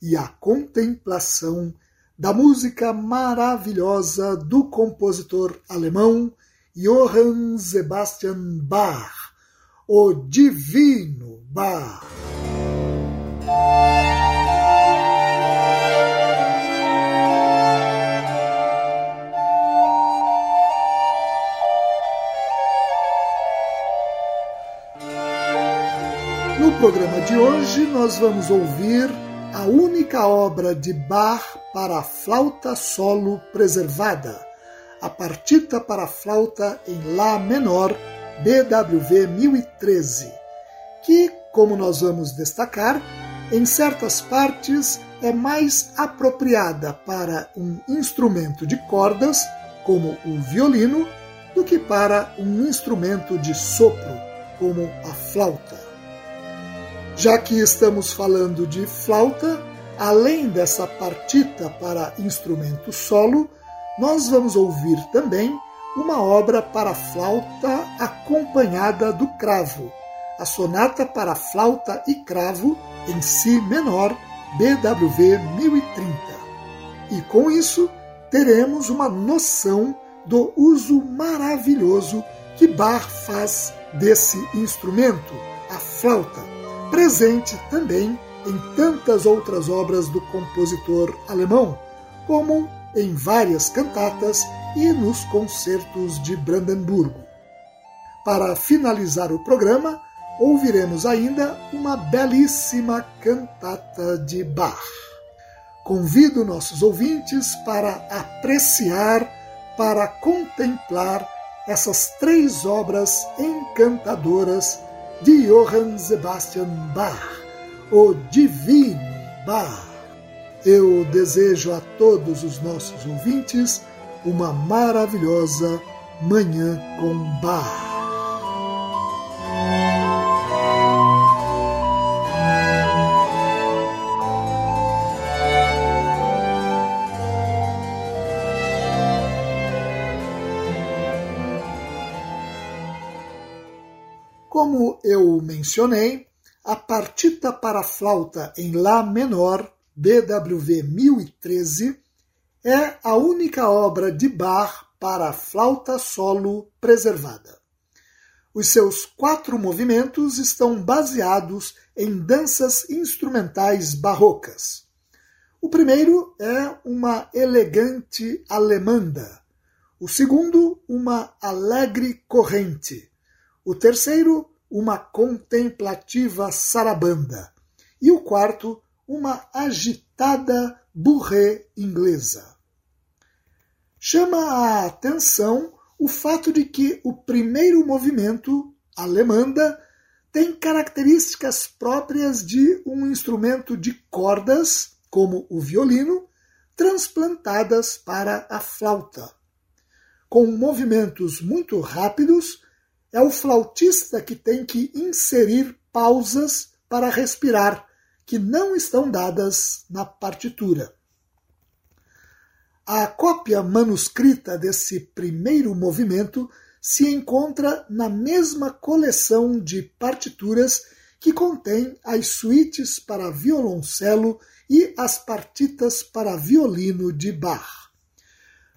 e a contemplação da música maravilhosa do compositor alemão Johann Sebastian Bach, o Divino Bach. No programa de hoje, nós vamos ouvir a única obra de Bach para flauta solo preservada, a partita para flauta em Lá menor, BWV 1013, que, como nós vamos destacar, em certas partes é mais apropriada para um instrumento de cordas, como o violino, do que para um instrumento de sopro, como a flauta. Já que estamos falando de flauta, além dessa partita para instrumento solo, nós vamos ouvir também uma obra para flauta acompanhada do cravo, a Sonata para Flauta e Cravo em Si menor, BWV 1030. E com isso, teremos uma noção do uso maravilhoso que Bach faz desse instrumento, a flauta presente também em tantas outras obras do compositor alemão, como em várias cantatas e nos concertos de Brandemburgo. Para finalizar o programa, ouviremos ainda uma belíssima cantata de Bach. Convido nossos ouvintes para apreciar, para contemplar essas três obras encantadoras de Johann Sebastian Bach, o Divino Bach. Eu desejo a todos os nossos ouvintes uma maravilhosa Manhã com Bach. Eu mencionei, a partita para flauta em Lá menor, BWV 1013, é a única obra de Bach para flauta solo preservada. Os seus quatro movimentos estão baseados em danças instrumentais barrocas. O primeiro é uma elegante alemanda, o segundo, uma alegre corrente, o terceiro, uma contemplativa sarabanda. E o quarto, uma agitada burré inglesa. Chama a atenção o fato de que o primeiro movimento, alemanda, tem características próprias de um instrumento de cordas, como o violino, transplantadas para a flauta. Com movimentos muito rápidos, é o flautista que tem que inserir pausas para respirar, que não estão dadas na partitura. A cópia manuscrita desse primeiro movimento se encontra na mesma coleção de partituras que contém as suítes para violoncelo e as partitas para violino de Bach.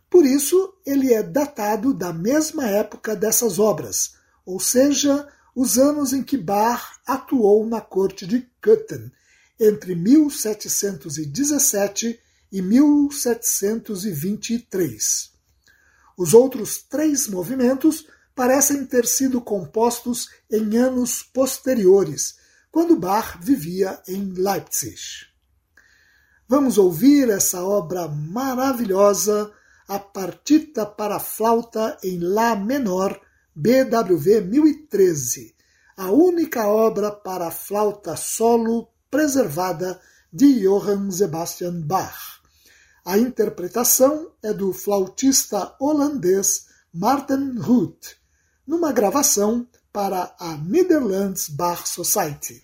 Por isso, ele é datado da mesma época dessas obras, ou seja, os anos em que Bach atuou na corte de Köthen, entre 1717 e 1723. Os outros três movimentos parecem ter sido compostos em anos posteriores, quando Bach vivia em Leipzig. Vamos ouvir essa obra maravilhosa, a Partita para Flauta em Lá Menor, BWV 1013, a única obra para flauta solo preservada de Johann Sebastian Bach. A interpretação é do flautista holandês Martin Ruth, numa gravação para a Netherlands Bach Society.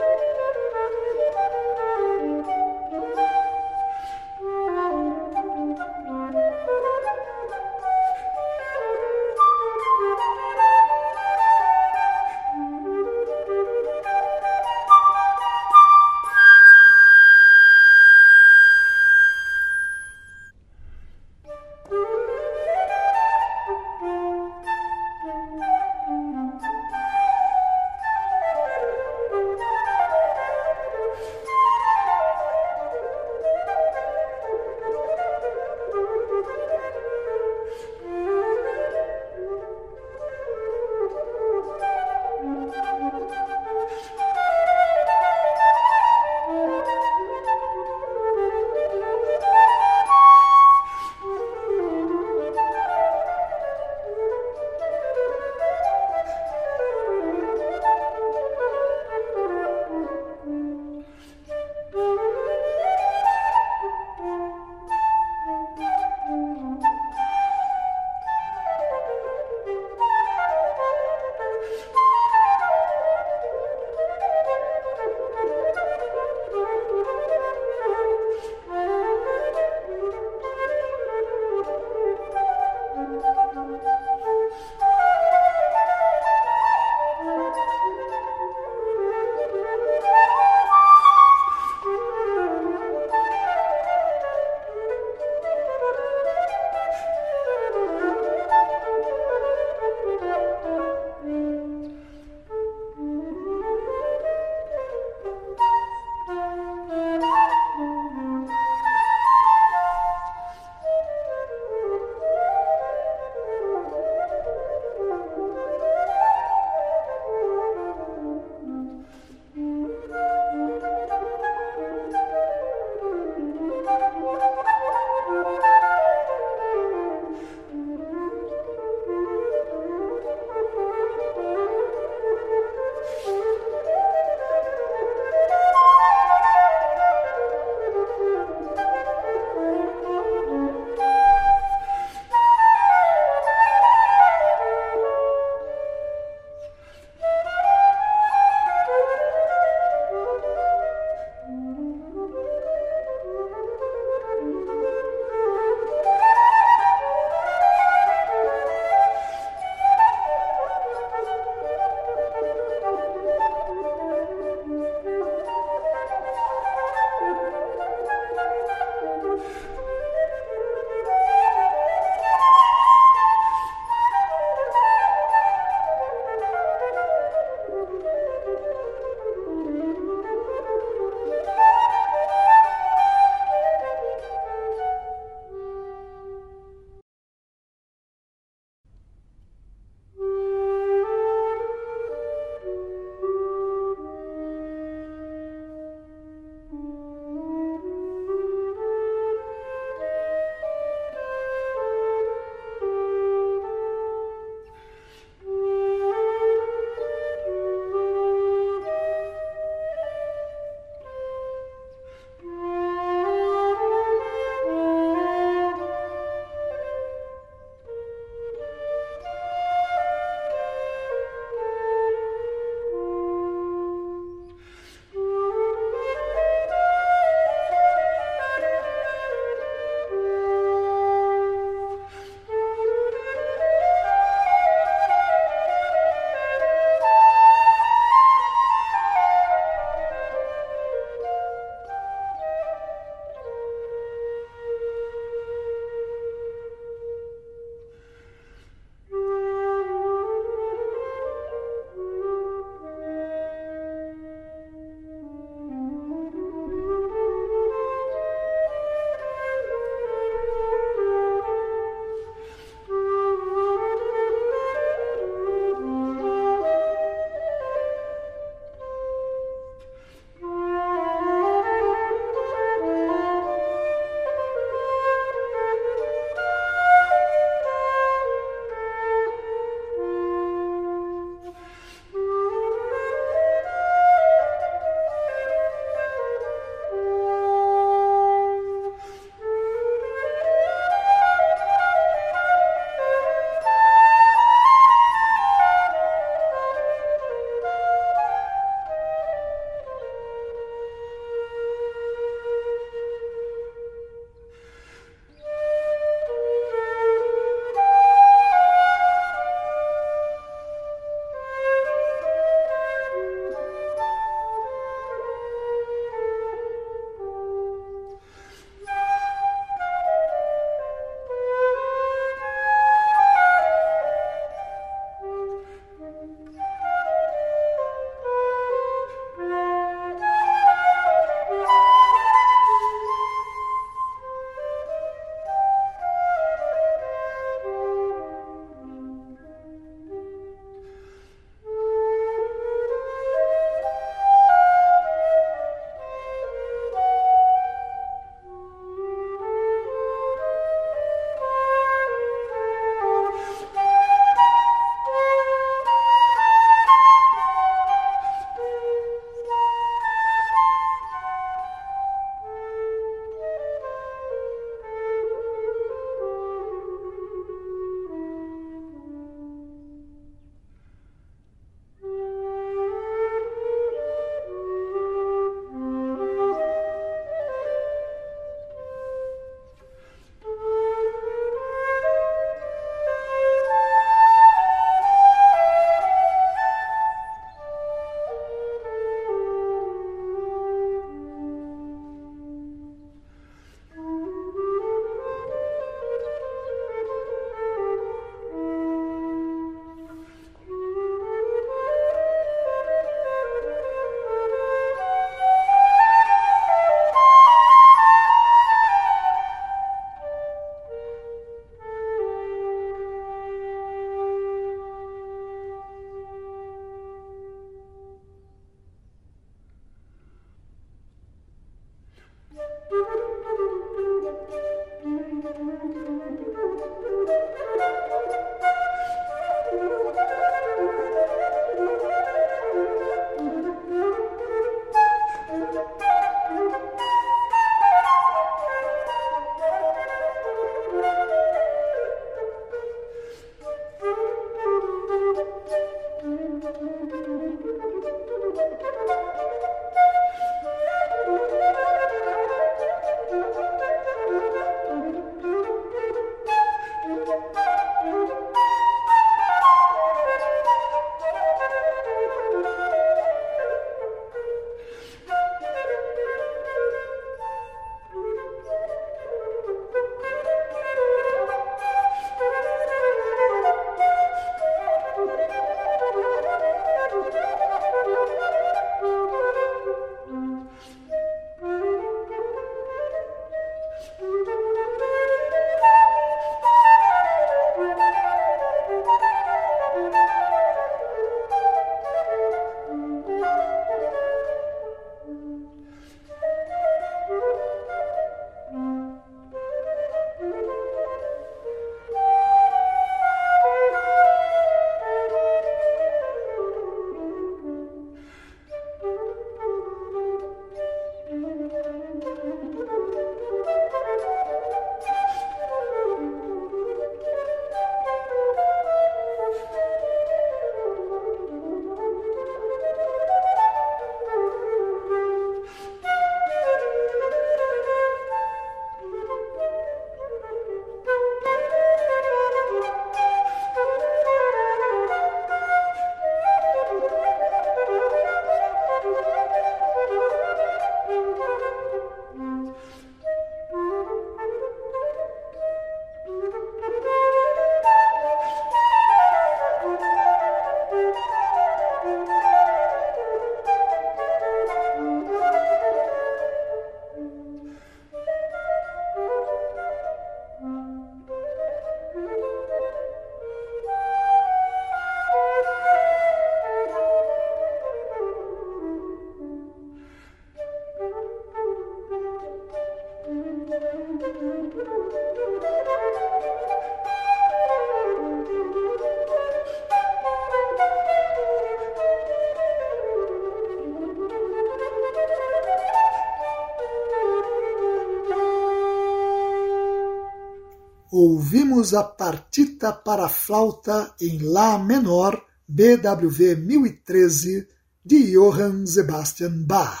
ouvimos a partita para flauta em Lá menor, BWV 1013, de Johann Sebastian Bach.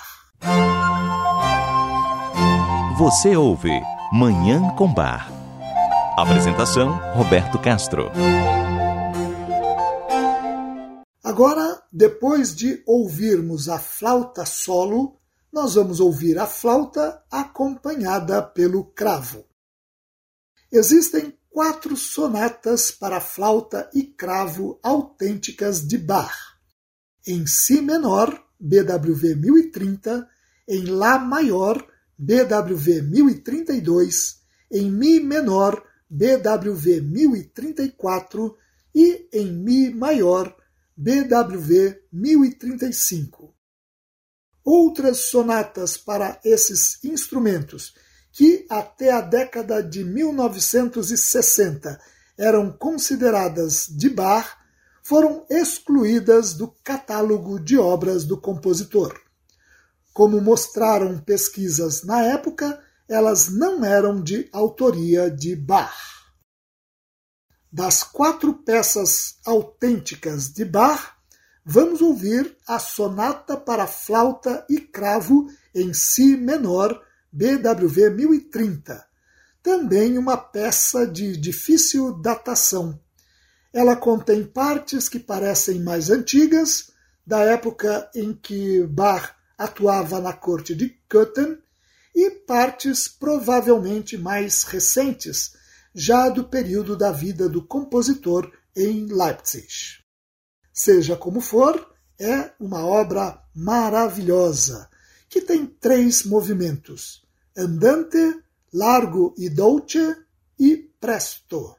Você ouve Manhã com Bar. Apresentação: Roberto Castro. Agora, depois de ouvirmos a flauta solo, nós vamos ouvir a flauta acompanhada pelo cravo. Existem quatro sonatas para flauta e cravo autênticas de Bach. Em Si menor, BWV 1030, em Lá maior, BWV 1032, em Mi menor, BWV 1034 e em Mi maior, BWV 1035. Outras sonatas para esses instrumentos, que até a década de 1960 eram consideradas de Bach, foram excluídas do catálogo de obras do compositor. Como mostraram pesquisas na época, elas não eram de autoria de Bach. Das quatro peças autênticas de Bach, vamos ouvir a Sonata para Flauta e Cravo em Si menor, BWV 1030, também uma peça de difícil datação. Ela contém partes que parecem mais antigas, da época em que Bach atuava na corte de Köthen, e partes provavelmente mais recentes, já do período da vida do compositor em Leipzig. Seja como for, é uma obra maravilhosa, que tem três movimentos: andante, largo e dolce e presto.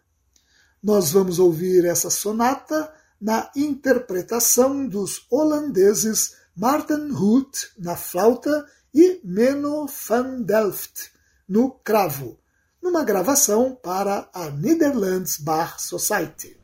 Nós vamos ouvir essa sonata na interpretação dos holandeses Martin Hoot na flauta e Menno van Delft no cravo, numa gravação para a Netherlands Bar Society.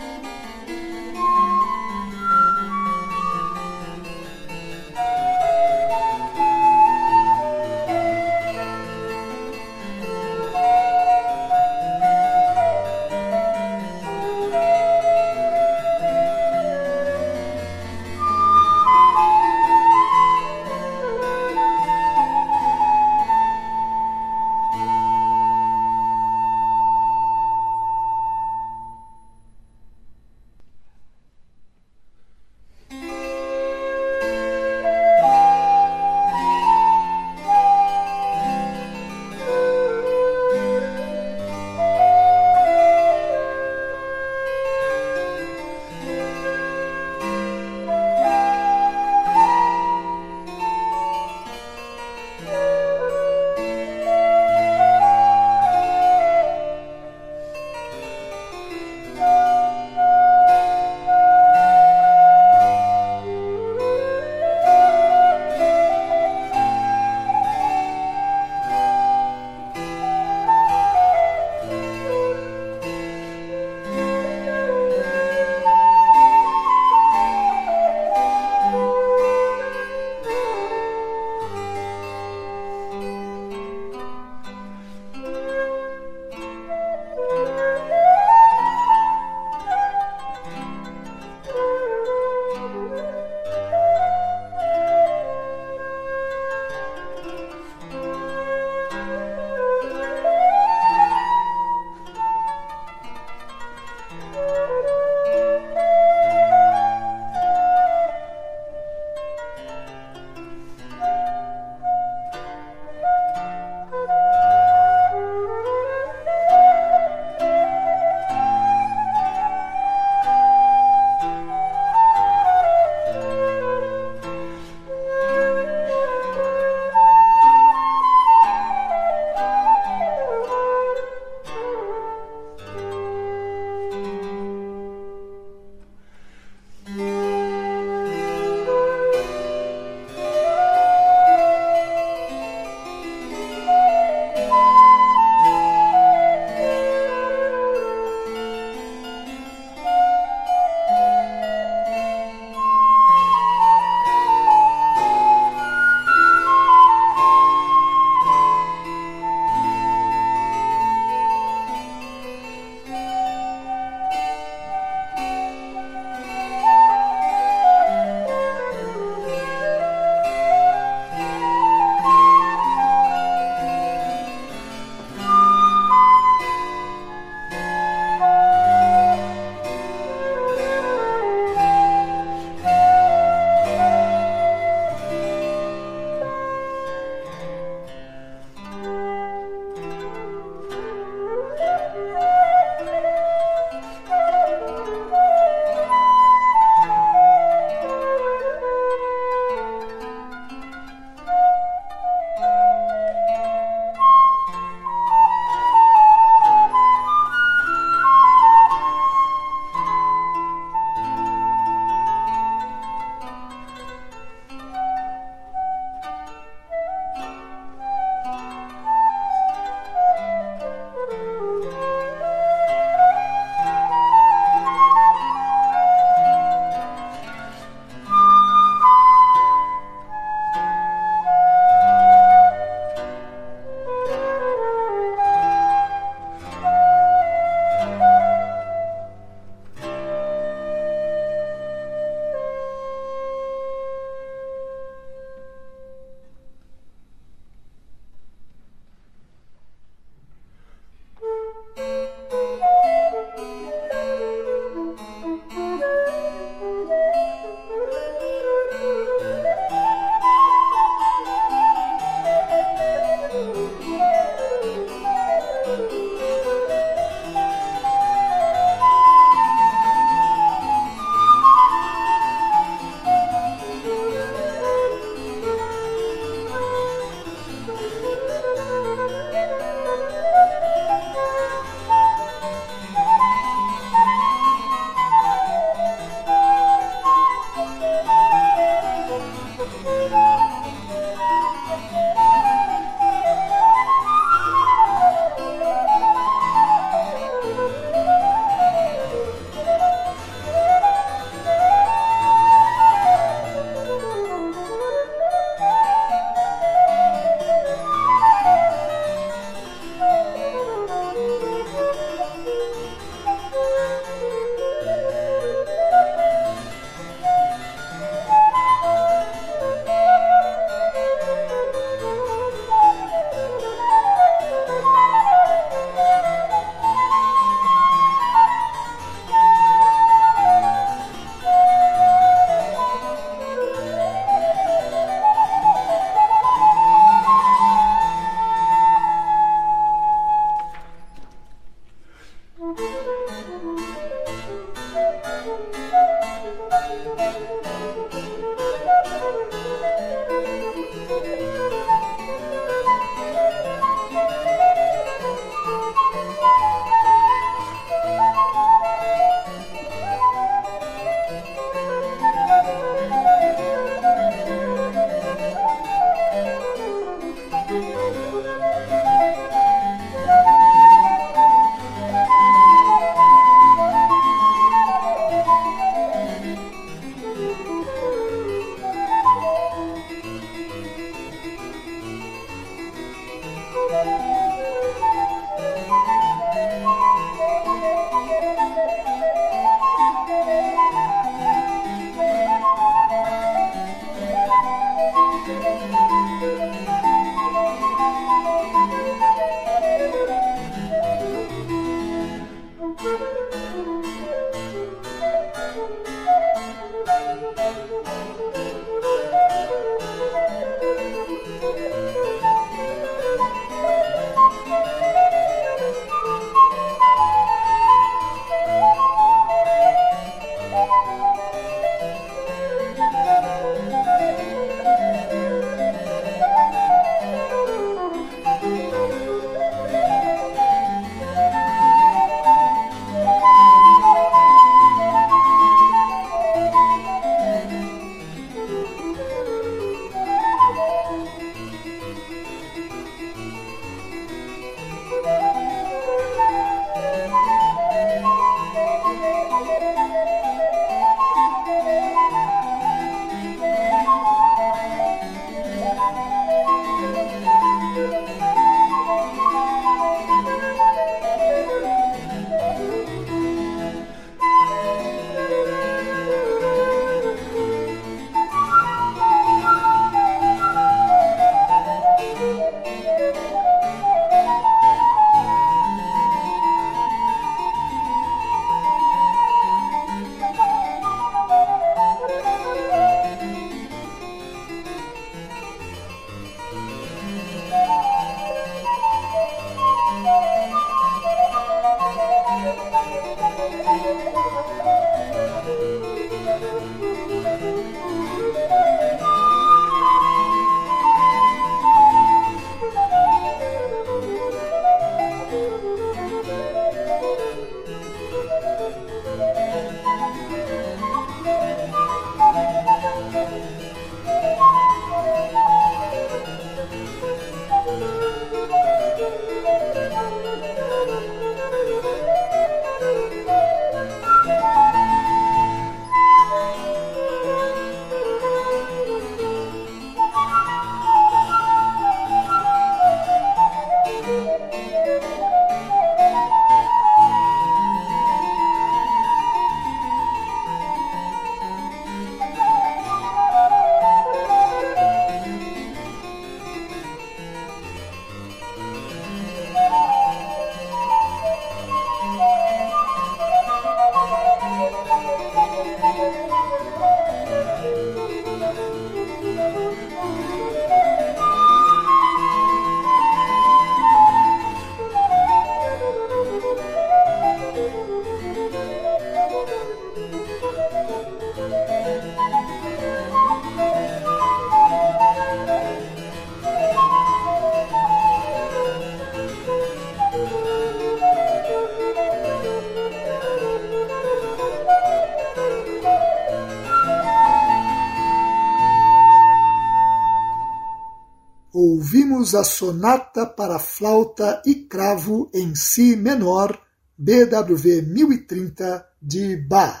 Ouvimos a sonata para flauta e cravo em si menor, BWV 1030 de Bach.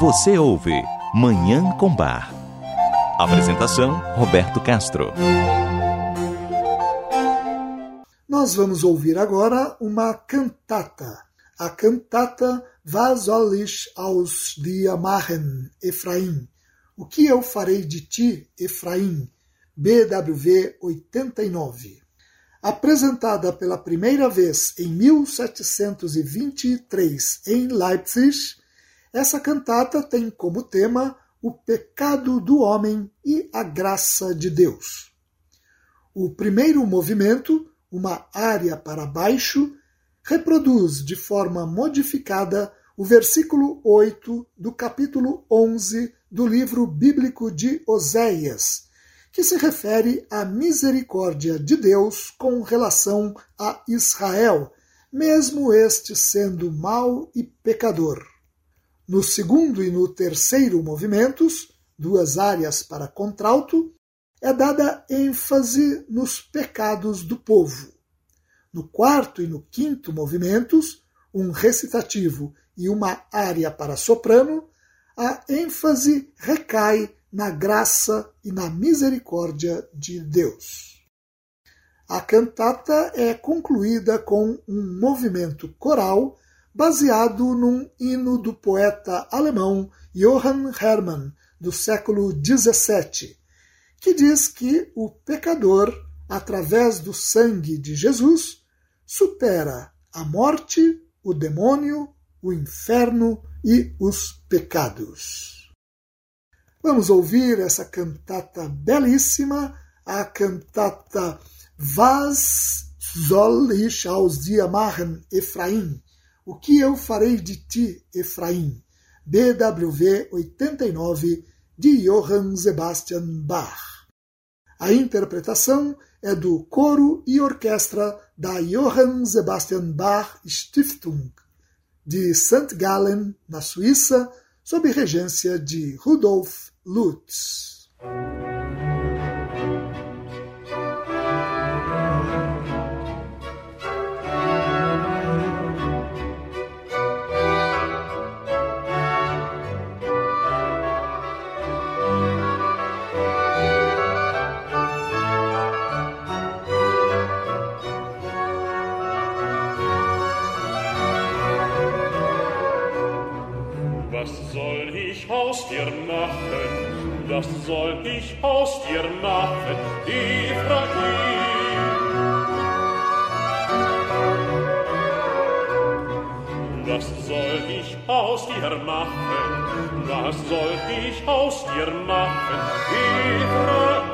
Você ouve Manhã com Bar. Apresentação Roberto Castro. Nós vamos ouvir agora uma cantata, a cantata ich aus dir machen, Efraim? O que eu farei de ti, Efraim? BWV 89. Apresentada pela primeira vez em 1723 em Leipzig, essa cantata tem como tema o pecado do homem e a graça de Deus. O primeiro movimento, uma área para baixo, reproduz de forma modificada o versículo 8 do capítulo 11 do livro bíblico de Oséias, que se refere à misericórdia de Deus com relação a Israel, mesmo este sendo mau e pecador. No segundo e no terceiro movimentos, duas áreas para contralto, é dada ênfase nos pecados do povo. No quarto e no quinto movimentos, um recitativo e uma área para soprano, a ênfase recai na graça e na misericórdia de Deus. A cantata é concluída com um movimento coral baseado num hino do poeta alemão Johann Hermann, do século XVII, que diz que o pecador, através do sangue de Jesus, supera a morte, o demônio, o inferno e os pecados. Vamos ouvir essa cantata belíssima, a cantata Was soll ich aus dir machen, Efraim? O que eu farei de ti, Efraim? BWV 89, de Johann Sebastian Bach. A interpretação é do coro e orquestra da Johann Sebastian Bach Stiftung, de St. Gallen, na Suíça, sob regência de Rudolf Lutz. das soll ich aus dir machen, Ephraim. Was soll ich aus dir machen, was soll ich aus dir machen, Ephraim.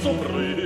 so.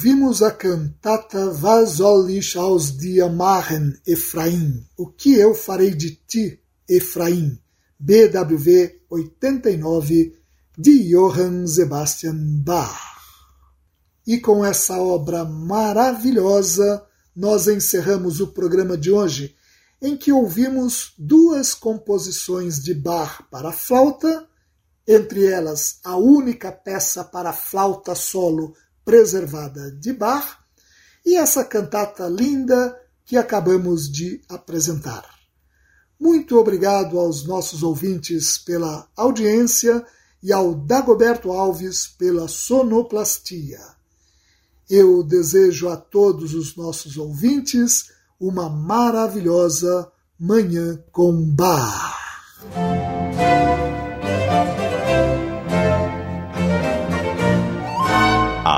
Ouvimos a cantata Was soll ich aus dir machen, Efraim? O que eu farei de ti, Efraim? BWV 89, de Johann Sebastian Bach. E com essa obra maravilhosa, nós encerramos o programa de hoje, em que ouvimos duas composições de Bach para flauta, entre elas a única peça para flauta solo preservada de Bach, e essa cantata linda que acabamos de apresentar. Muito obrigado aos nossos ouvintes pela audiência e ao Dagoberto Alves pela sonoplastia. Eu desejo a todos os nossos ouvintes uma maravilhosa Manhã com Bar.